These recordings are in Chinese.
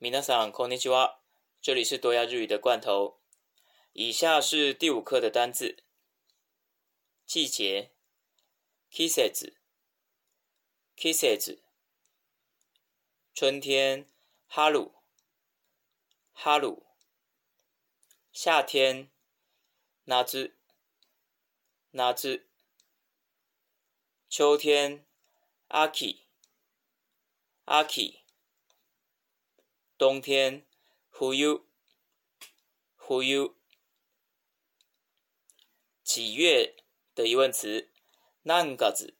皆さん、こんにちは。这里是多亚日语的罐头。以下是第五课的单字。季节。季節。季節。春天。哈鲁。哈鲁。夏天。夏。夏。秋天。秋。秋。冬天 w 悠 o 悠。几月的疑问词，哪嘎子？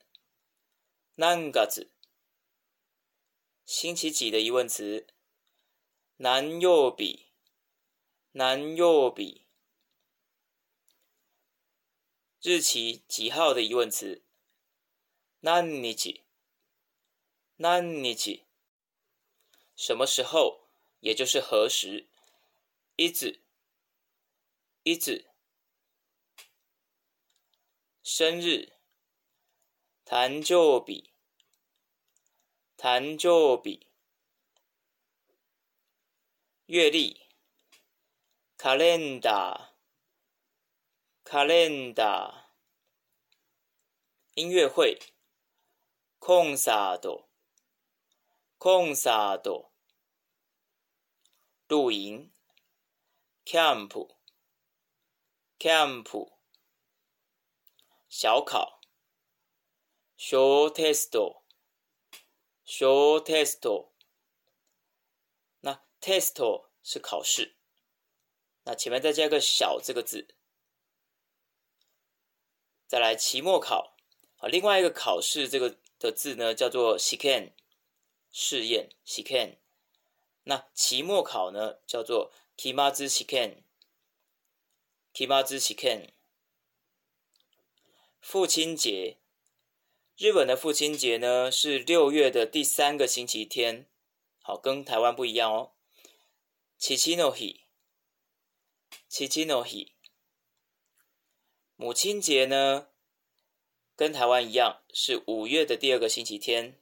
哪嘎子？星期几的疑问词，哪若比？哪若比？日期几号的疑问词，哪尼几？哪尼几？什么时候？也就是何时？一子一子生日。誕生日。誕生日。月历。calendar calendar。音乐会。concert concert。露营，camp，camp，小考 s h o w t e s t s h o w t e s t 那 test 是考试，那前面再加个小这个字，再来期末考，啊，另外一个考试这个的字呢叫做 scan，试验 scan。那期末考呢，叫做 k i m a z u s h i k e n k i m a z u s h i k e n 父亲节，日本的父亲节呢是六月的第三个星期天，好，跟台湾不一样哦。七七 i k i n o h i c h n o h i 母亲节呢，跟台湾一样是五月的第二个星期天。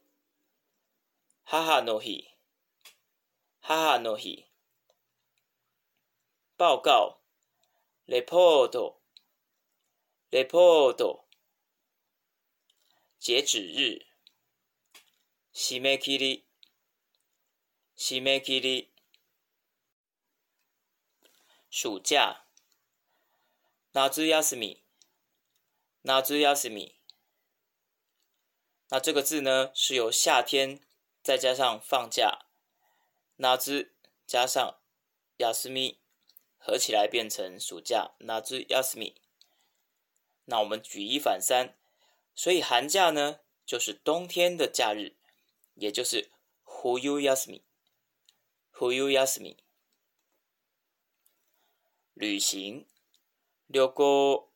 哈哈 h a n o h i 哈哈诺希。报告 r e p o r t r e p o r t o 截止日，締め切り，締め切り。暑假，夏休み，夏休み。那这个字呢，是由夏天再加上放假那只加上亚斯米合起来变成暑假，那只亚斯米。那我们举一反三，所以寒假呢就是冬天的假日，也就是 Who you 亚斯米，Who you 亚斯米。旅行，旅游，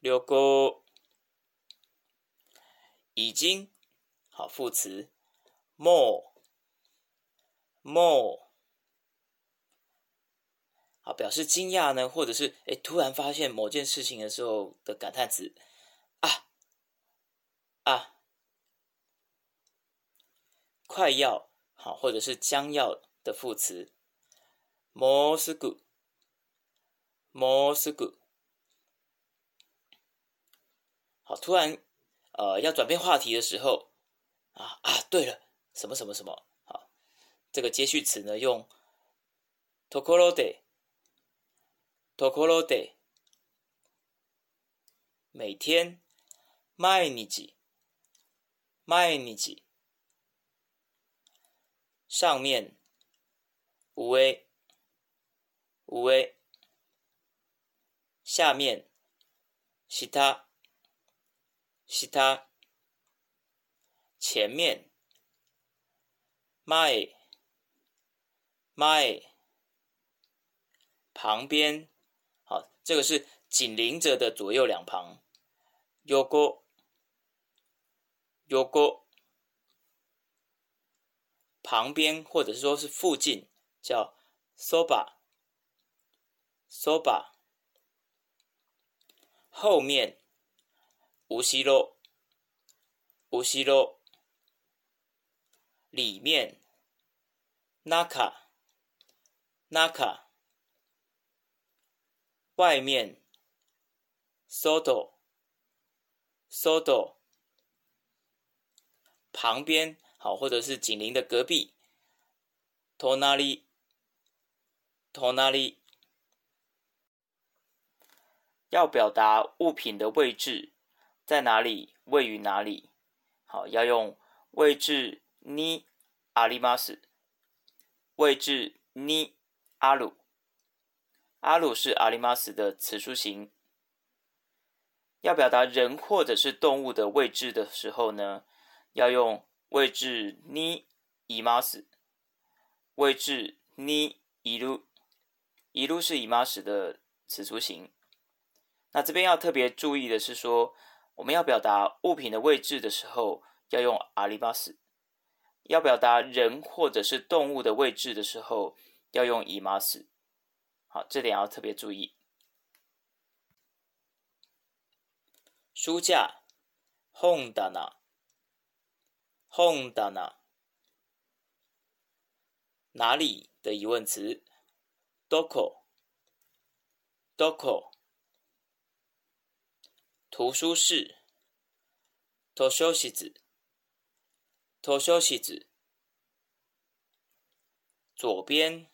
旅游，已经，好副词，more。more 好表示惊讶呢，或者是哎突然发现某件事情的时候的感叹词啊啊，快要好或者是将要的副词，more more good is s c h o o l 好突然呃要转变话题的时候啊啊对了，什么什么什么。这个接续词呢，用 tokoro de，tokoro de，每天 mainichi，mainichi，上面 wa，wa，下面 shita，shita，前面 mai。my 旁边，好，这个是紧邻着的左右两旁。요고요고旁边或者是说是附近叫 soba soba 后面无锡路无锡路里面 n a Naka ナカ、外面、s o そ o 旁边，好，或者是紧邻的隔壁、トナリ、トナリ，要表达物品的位置在哪里，位于哪里，好，要用位置に、阿里マス、位置に。阿鲁，阿鲁是阿里玛斯的词书形。要表达人或者是动物的位置的时候呢，要用位置尼伊玛斯，位置尼伊鲁，伊鲁是伊玛斯的词书形。那这边要特别注意的是说，我们要表达物品的位置的时候，要用阿里玛斯；要表达人或者是动物的位置的时候。要用以妈是，好，这点要特别注意。书架，ほ的だな。的ん哪里的疑问词？どこ。どこ。图书室。と書室，し子。室，子。左边。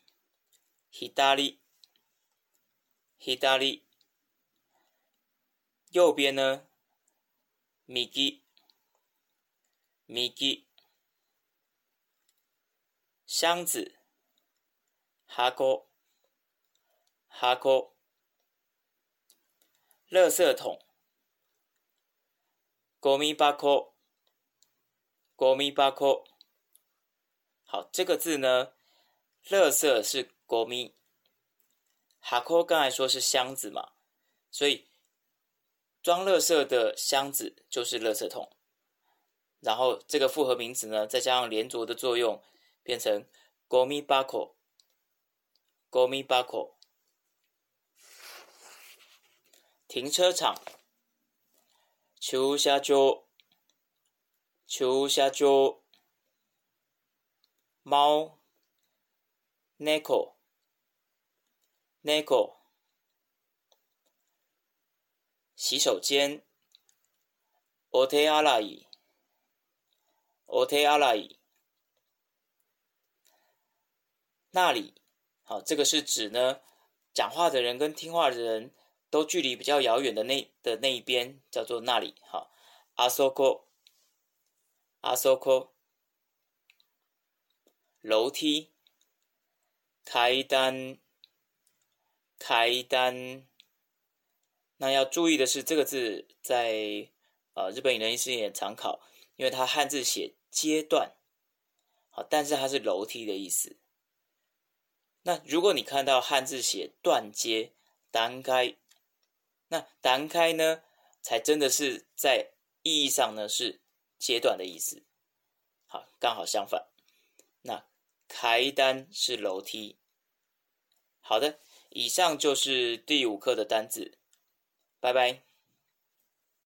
左，左，右边呢？右，右，箱子，箱子，箱子，垃圾桶，ゴミ箱，ゴミ箱。好，这个字呢？垃圾是。ゴミ、哈，刚才说是箱子嘛，所以装垃圾的箱子就是垃圾桶，然后这个复合名词呢，再加上连着的作用，变成ゴミバコ、ゴミバコ、停车场、駐車場、駐車場、猫、ネ猫，洗手间，お手洗い、お手洗い，那里，好，这个是指呢，讲话的人跟听话的人都距离比较遥远的那的那一边叫做那里，好，阿索科，阿索科，楼梯、階段。开单，那要注意的是，这个字在呃日本语的意思也常考，因为它汉字写阶段，好，但是它是楼梯的意思。那如果你看到汉字写断阶，单开，那单开呢，才真的是在意义上呢是阶段的意思，好，刚好相反。那开单是楼梯，好的。以上就是第五课的单字，拜拜。